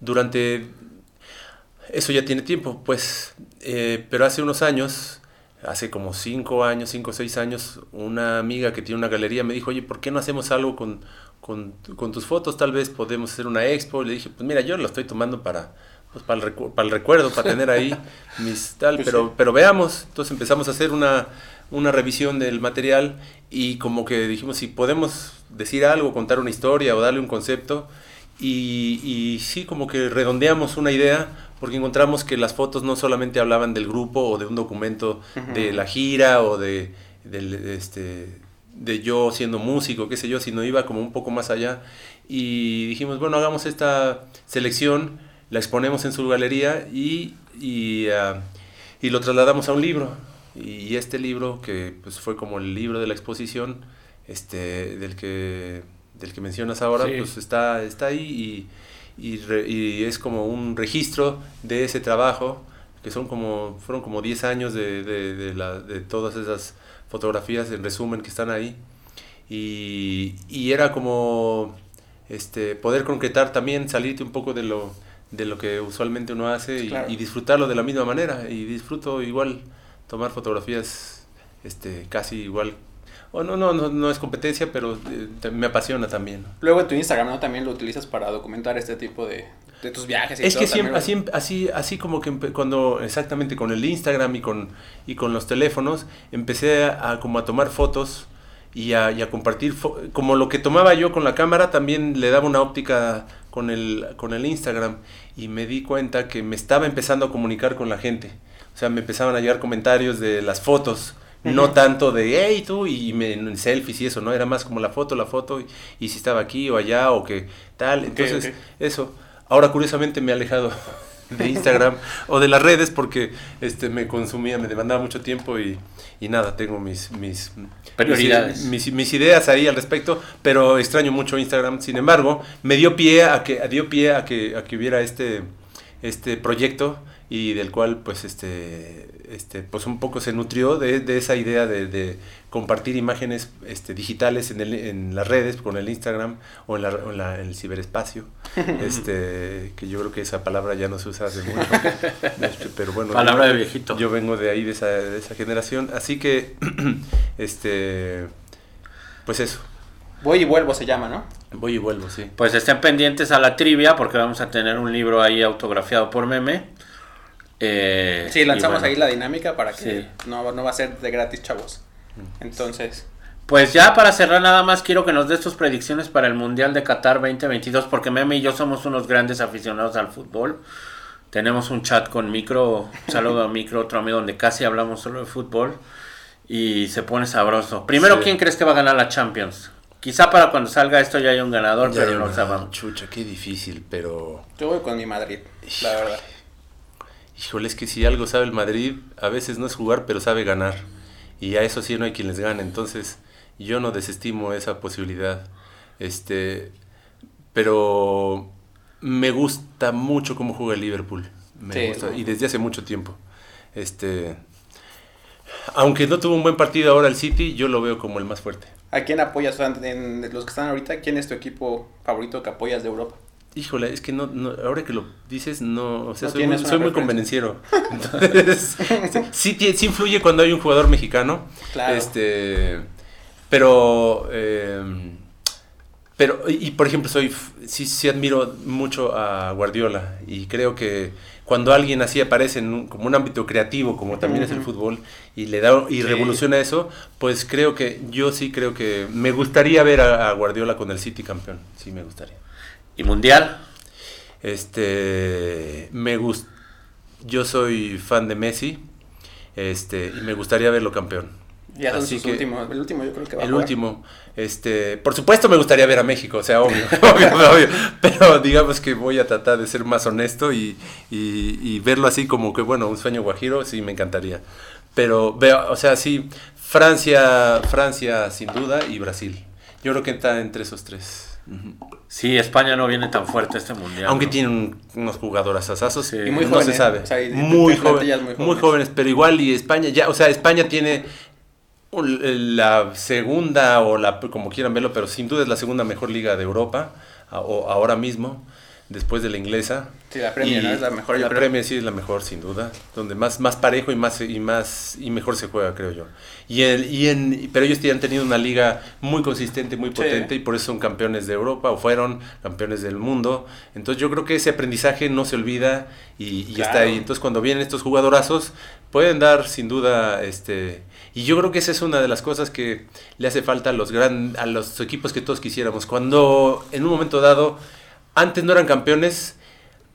durante... Eso ya tiene tiempo, pues, eh, pero hace unos años, hace como cinco años, cinco o seis años, una amiga que tiene una galería me dijo, oye, ¿por qué no hacemos algo con, con, tus fotos? Tal vez podemos hacer una expo. Le dije, pues mira, yo lo estoy tomando para, pues, para, el, para el recuerdo, para tener ahí mis tal, pues pero, pero veamos. Entonces empezamos a hacer una, una revisión del material y como que dijimos si podemos decir algo, contar una historia o darle un concepto y, y sí como que redondeamos una idea porque encontramos que las fotos no solamente hablaban del grupo o de un documento de la gira o de, este, de yo siendo músico, qué sé yo, sino iba como un poco más allá. Y dijimos, bueno, hagamos esta selección, la exponemos en su galería y, y, ah, y lo trasladamos a un libro y este libro, que pues fue como el libro de la exposición, este, del que, del que mencionas ahora, pues está, está ahí y, y, es como un registro de ese trabajo, que son como, fueron como 10 años de, de, de, la, de todas esas fotografías en resumen que están ahí. Y, y era como este, poder concretar también, salirte un poco de lo, de lo que usualmente uno hace y, y disfrutarlo de la misma manera. Y disfruto igual tomar fotografías este, casi igual. O no, no, no, es competencia, pero eh, me apasiona también. Luego en tu Instagram, ¿no? También lo utilizas para documentar este tipo de, de tus viajes. Y es que siempre, así, así, así como que cuando, exactamente con el Instagram y con, y con los teléfonos, empecé a, como a tomar fotos y a, y a compartir, como lo que tomaba yo con la cámara, también le daba una óptica con el, con el Instagram y me di cuenta que me estaba empezando a comunicar con la gente o sea, me empezaban a llegar comentarios de las fotos, no tanto de, hey, tú, y me, en selfies y eso, ¿no? Era más como la foto, la foto, y, si estaba aquí o allá o que tal. Entonces, eso. Ahora, curiosamente, me he alejado de Instagram o de las redes porque este me consumía, me demandaba mucho tiempo y, y nada, tengo mis, mis prioridades. Mis, mis, ideas ahí al respecto, pero extraño mucho Instagram. Sin embargo, me dio pie a que, dio pie a que, a que hubiera este, este proyecto y del cual pues este, este pues un poco se nutrió de, de esa idea de, de, compartir imágenes este, digitales en, el, en las redes con el Instagram o en, la, en, la, en el ciberespacio este que yo creo que esa palabra ya no se usa hace mucho este, pero bueno palabra de viejito yo vengo de ahí de esa, de esa generación así que este pues eso Voy y vuelvo se llama, ¿no? Voy y vuelvo, sí. Pues estén pendientes a la trivia porque vamos a tener un libro ahí autografiado por Meme. Eh, sí, lanzamos ahí la dinámica para que no, no va a ser de gratis, chavos. Mm. Entonces... Pues ya para cerrar nada más quiero que nos des tus predicciones para el Mundial de Qatar 2022 porque Meme y yo somos unos grandes aficionados al fútbol. Tenemos un chat con Micro, saludo a Micro, otro amigo donde casi hablamos solo de fútbol. y se pone sabroso. Primero, ¿quién crees que va a ganar la Champions? Quizá para cuando salga esto ya haya un ganador, pero no sabemos. Chucha, qué difícil, pero... Yo voy con mi Madrid, la verdad. Híjole, es que si algo sabe el Madrid, a veces no es jugar, pero sabe ganar. Y a eso sí no hay quien les gane. Entonces, yo no desestimo esa posibilidad. Este, pero me gusta mucho cómo juega el Liverpool. Me gusta, y desde hace mucho tiempo. Este, aunque no tuvo un buen partido ahora el City, yo lo veo como el más fuerte. ¿A quién apoyas en los que están ahorita? ¿Quién es tu equipo favorito que apoyas de Europa? Híjole, es que no, ahora que lo dices, no, o sea, soy, muy, soy muy, convenciero. Entonces, sí, sí, influye cuando hay un jugador mexicano. Claro. Este, pero, em, pero, y por ejemplo, soy, sí, sí admiro mucho a Guardiola y creo que cuando alguien así aparece en un, como un ámbito creativo, como también es el fútbol, y le da y revoluciona eso, pues creo que yo sí creo que me gustaría ver a, Guardiola con el City campeón, sí me gustaría. ¿Y mundial? Este, me gusta, yo soy fan de Messi, este, y me gustaría verlo campeón. Ya Así que, el último yo creo que va El último. Este, por supuesto me gustaría ver a México, o sea, obvio, obvio, obvio, pero digamos que voy a tratar de ser más honesto y, y, verlo así como que, bueno, un sueño guajiro, sí, me encantaría. Pero veo, o sea, sí, Francia, Francia sin duda y Brasil. Yo creo que está entre esos tres. Sí, España no viene tan fuerte este mundial. Aunque tienen unos jugadores asazos. y muy no se sabe. muy, jóvenes, muy jóvenes, pero igual y España ya, o sea, España tiene la segunda o la como quieran verlo, pero sin duda es la segunda mejor liga de Europa o ahora mismo después de la inglesa. Sí, la Premier es la mejor. La Premier sí es la mejor, sin duda. Donde más, más parejo y más y más y mejor se juega, creo yo. Y, el, y en, pero ellos han tenido una liga muy consistente, muy potente, y por eso son campeones de Europa, o fueron campeones del mundo. Entonces yo creo que ese aprendizaje no se olvida y, está ahí. Entonces cuando vienen estos jugadorazos, pueden dar sin duda este y yo creo que esa es una de las cosas que le hace falta a los gran, a los equipos que todos quisiéramos. Cuando en un momento dado antes no eran campeones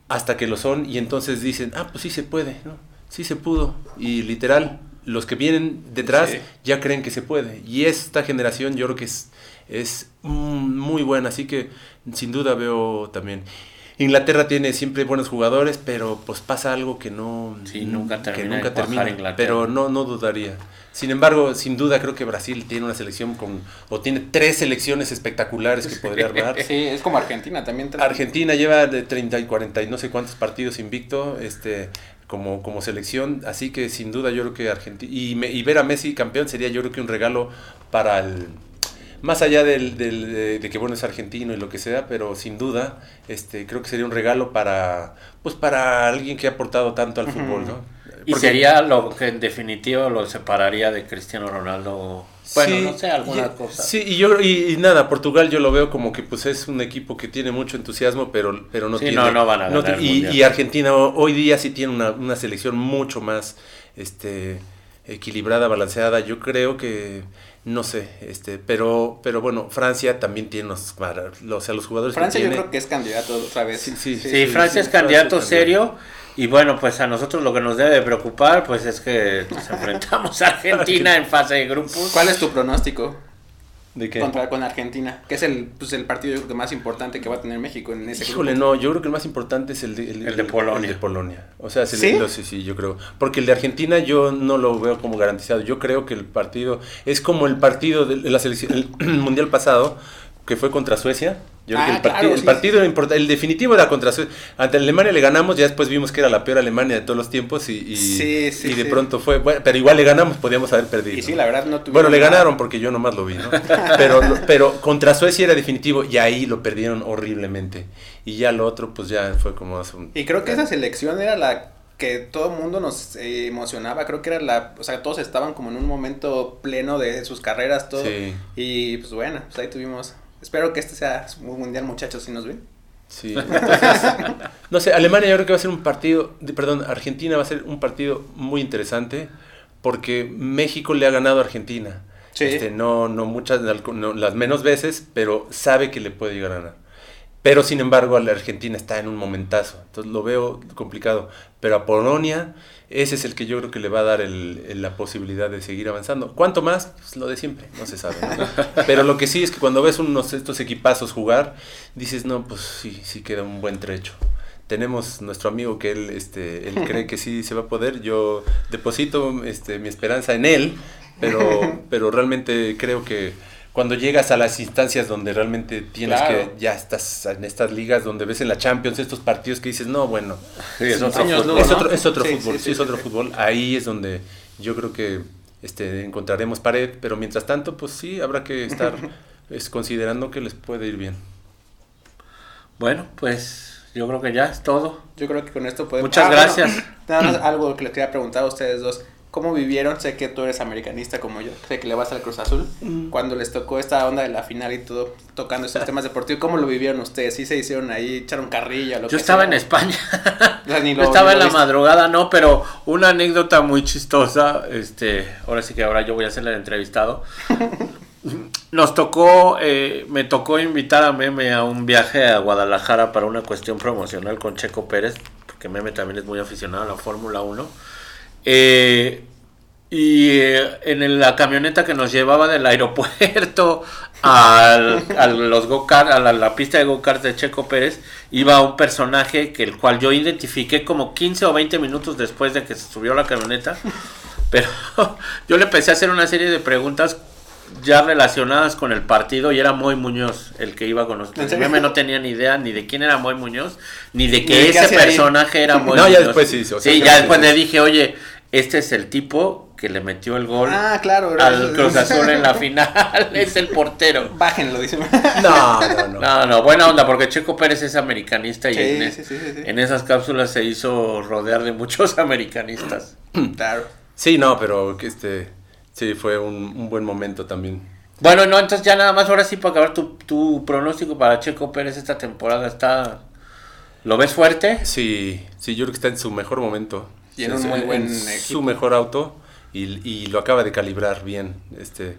hasta que lo son y entonces dicen, ah, pues sí se puede, ¿no? Sí se pudo. Y literal, los que vienen detrás ya creen que se puede. Y esta generación yo creo que es, es muy buena, así que sin duda veo también. Inglaterra tiene siempre buenos jugadores, pero pues pasa algo que no, nunca termina, que nunca termina pero no, no dudaría. Sin embargo, sin duda creo que Brasil tiene una selección con, o tiene tres selecciones espectaculares que podría armar. Sí, es como Argentina también. Argentina lleva de 30 y 40 y no sé cuántos partidos invicto, este, como, como selección, así que sin duda yo creo que Argentina, y, y ver a Messi campeón sería yo creo que un regalo para el, más allá del, del, de, que bueno es argentino y lo que sea, pero sin duda este creo que sería un regalo para pues para alguien que ha aportado tanto al fútbol, ¿no? Y sería lo que en definitiva lo separaría de Cristiano Ronaldo. Bueno, no sé, alguna cosa. Sí, y yo y, nada, Portugal yo lo veo como que pues es un equipo que tiene mucho entusiasmo, pero pero no tiene no, no van a ganar y, y, Argentina hoy día sí tiene una, una selección mucho más este equilibrada, balanceada. Yo creo que no sé, este, pero, pero bueno, Francia también tiene los, o sea, los jugadores. Francia yo creo que es candidato otra vez. Sí, sí, sí, Francia es candidato serio. Y bueno, pues a nosotros lo que nos debe preocupar, pues es que nos enfrentamos a Argentina en fase de grupos. ¿Cuál es tu pronóstico? ¿De qué? Contra, con Argentina, que es el, pues, el partido yo creo que más importante que va a tener México en ese Híjole, no, yo creo que el más importante es el de, el, de Polonia. El de Polonia. O sea, ¿Sí? sí, sí, yo creo. Porque el de Argentina yo no lo veo como garantizado. Yo creo que el partido es como el partido de la selección, el mundial pasado, que fue contra Suecia. Yo creo que el, ah, partido, el partido el definitivo era contra Suecia. Ante Alemania le ganamos, ya después vimos que era la peor Alemania de todos los tiempos y, y, de pronto fue, bueno, pero igual le ganamos, podíamos haber perdido. Y sí, la verdad no Bueno, le ganaron porque yo nomás lo vi, ¿no? pero, pero contra Suecia era definitivo y ahí lo perdieron horriblemente. Y ya lo otro, pues ya fue como un... Y creo que esa selección era la que todo el mundo nos emocionaba, creo que era la, o sea, todos estaban como en un momento pleno de sus carreras, todo. Y pues bueno, pues ahí tuvimos Espero que este sea un mundial, muchachos, si nos ven. Sí. no sé, Alemania yo creo que va a ser un partido, perdón, Argentina va a ser un partido muy interesante porque México le ha ganado a Argentina. Sí. Este, no, no muchas, las menos veces, pero sabe que le puede llegar a ganar. Pero sin embargo, la Argentina está en un momentazo. Entonces lo veo complicado. Pero a Polonia, ese es el que yo creo que le va a dar el, la posibilidad de seguir avanzando. ¿Cuánto más? Pues lo de siempre, no se sabe. Pero lo que sí es que cuando ves unos estos equipazos jugar, dices, no, pues sí, sí queda un buen trecho tenemos nuestro amigo que él, este, él cree que sí se va a poder. Yo deposito este, mi esperanza en él, pero, pero realmente creo que cuando llegas a las instancias donde realmente tienes que, ya estás en estas ligas donde ves en la Champions estos partidos que dices, no, bueno, es, otro fútbol, es, otro, es otro fútbol, sí, es otro fútbol, ahí es donde yo creo que este, encontraremos pared, pero mientras tanto, pues sí, habrá que estar es, considerando que les puede ir bien. Bueno, pues yo creo que ya es todo. Yo creo que con esto podemos... Muchas ah, gracias. algo que les quería preguntar a ustedes dos cómo vivieron, sé que tú eres americanista como yo, sé que le vas al Cruz Azul, mm. cuando les tocó esta onda de la final y todo, tocando esos temas deportivos, ¿cómo lo vivieron ustedes? ¿Sí se hicieron ahí, echaron carrilla? Lo yo estaba en España, yo estaba en la madrugada, no, pero una anécdota muy chistosa, este, ahora sí que ahora yo voy a hacerle el entrevistado. Nos tocó, eh, me tocó invitar a Meme a un viaje a Guadalajara para una cuestión promocional con Checo Pérez, porque Meme también es muy aficionado a la Fórmula 1. Eh, y eh, en la camioneta que nos llevaba del aeropuerto a los go a la, pista de go-kart de Checo Pérez, iba un personaje que el cual yo identifiqué como 15 o 20 minutos después de que se subió la camioneta. Pero yo le empecé a hacer una serie de preguntas ya relacionadas con el partido y era Moy Muñoz el que iba con nosotros. Yo no tenía ni idea ni de quién era Moy Muñoz, ni de que ese personaje era Moy Muñoz. No, ya después sí. sí, ya después le dije, oye, este es el tipo que le metió el gol ah, claro, al Cruz Azul en la final. es el portero. Bájenlo, dice. No, no, no. No, no, buena onda, porque Checo Pérez es americanista y en, en, esas cápsulas se hizo rodear de muchos americanistas. Claro. Sí, no, pero que este. Sí, fue un, buen momento también. Bueno, no, entonces ya nada más, ahora sí, para acabar tu, tu pronóstico para Checo Pérez esta temporada está. ¿Lo ves fuerte? Sí, sí, yo creo que está en su mejor momento. Tiene un muy buen Su mejor auto y, y, lo acaba de calibrar bien. Este,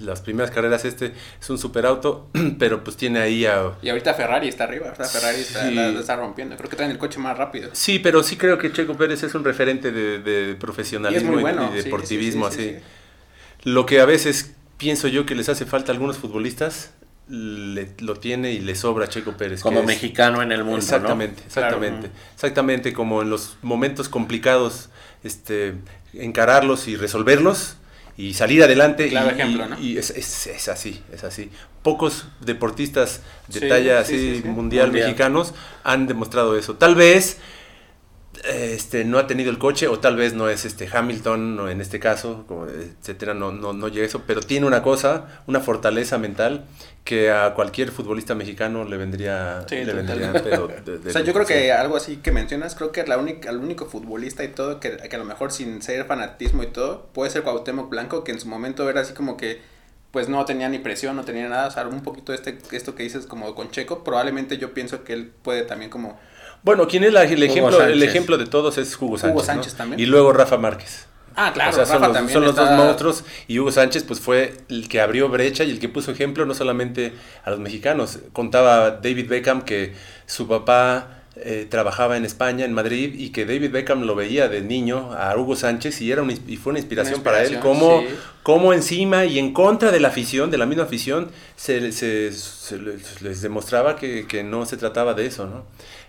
las primeras carreras este es un super auto, pero pues tiene ahí a... Y ahorita Ferrari está arriba, Ferrari está, está, rompiendo. Creo que traen el coche más rápido. Sí, pero sí creo que Checo Pérez es un referente de, de profesionalismo y, deportivismo así. Lo que a veces pienso yo que les hace falta a algunos futbolistas le, lo tiene y le sobra Checo Pérez. Como mexicano en el mundo. Exactamente, exactamente. Exactamente, como en los momentos complicados, este, encararlos y resolverlos y salir adelante. Claro ejemplo, ¿no? Y es, es, así, es así. Pocos deportistas de talla así mundial, mexicanos han demostrado eso. Tal vez este, no ha tenido el coche o tal vez no es este Hamilton o en este caso, etcétera, no, no, no llega eso, pero tiene una cosa, una fortaleza mental que a cualquier futbolista mexicano le vendría, le vendría O sea, yo creo que algo así que mencionas, creo que la única, el único futbolista y todo, que, que, a lo mejor sin ser fanatismo y todo, puede ser Cuauhtémoc Blanco, que en su momento era así como que pues no tenía ni presión, no tenía nada, o sea, un poquito este, esto que dices como con Checo, probablemente yo pienso que él puede también como bueno, quien es el, ejemplo, el ejemplo de todos es Hugo Sánchez. Hugo Sánchez también. Y luego Rafa Márquez. Ah, claro, o sea, son, los, son los dos monstruos y Hugo Sánchez pues fue el que abrió brecha y el que puso ejemplo no solamente a los mexicanos. Contaba David Beckham que su papá eh, trabajaba en España, en Madrid, y que David Beckham lo veía de niño a Hugo Sánchez y, era y fue una inspiración, para él, como, como encima y en contra de la afición, de la misma afición, se, se, les demostraba que, que, no se trataba de eso, ¿no?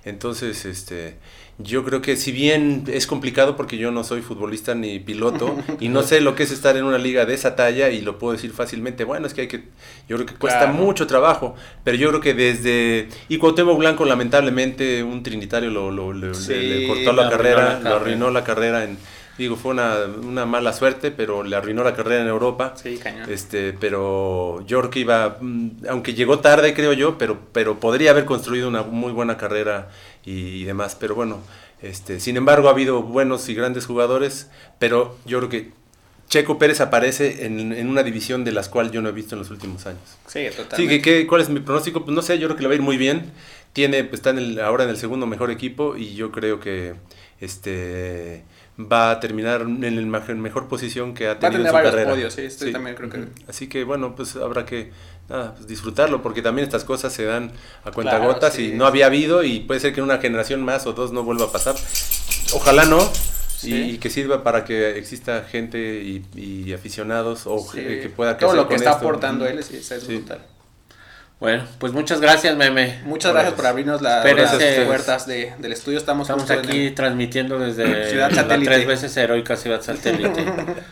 Entonces, este, yo creo que si bien es complicado porque yo no soy futbolista ni piloto y no sé lo que es estar en una liga de esa talla y lo puedo decir fácilmente, bueno, es que hay que, yo creo que cuesta mucho trabajo, pero yo creo que desde, y Cuauhtémoc Blanco lamentablemente un trinitario lo, lo, le, cortó la, carrera, lo arruinó la carrera en, digo, fue una, una, mala suerte, pero le arruinó la carrera en Europa. Sí, cañón. Este, pero York iba, mm, aunque llegó tarde, creo yo, pero, pero podría haber construido una muy buena carrera y, demás. Pero bueno, este, sin embargo, ha habido buenos y grandes jugadores, pero yo creo que Checo Pérez aparece en, en, una división de las cuales yo no he visto en los últimos años. Sí, totalmente. Sí, que, ¿cuál es mi pronóstico? Pues no sé, yo creo que le va a ir muy bien. Tiene, pues, está en el, ahora en el segundo mejor equipo y yo creo que este va a terminar en la mejor posición que ha tenido en su carrera. Podios, sí, También creo que... Así que bueno, pues habrá que nada, pues disfrutarlo, porque también estas cosas se dan a cuentagotas y no había habido y puede ser que en una generación más o dos no vuelva a pasar. Ojalá no, y, que sirva para que exista gente y, aficionados o que pueda Todo lo que está aportando él es, es brutal. Bueno, pues muchas gracias, Meme. Muchas gracias por abrirnos las, puertas de, del estudio. Estamos, Estamos aquí transmitiendo desde Ciudad Satélite. tres veces heroica Ciudad Satélite.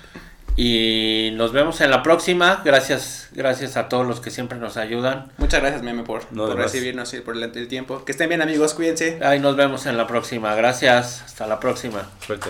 y nos vemos en la próxima. Gracias, gracias a todos los que siempre nos ayudan. Muchas gracias, Meme, por, recibirnos y por el, tiempo. Que estén bien, amigos. Cuídense. Ahí nos vemos en la próxima. Gracias. Hasta la próxima. Suerte.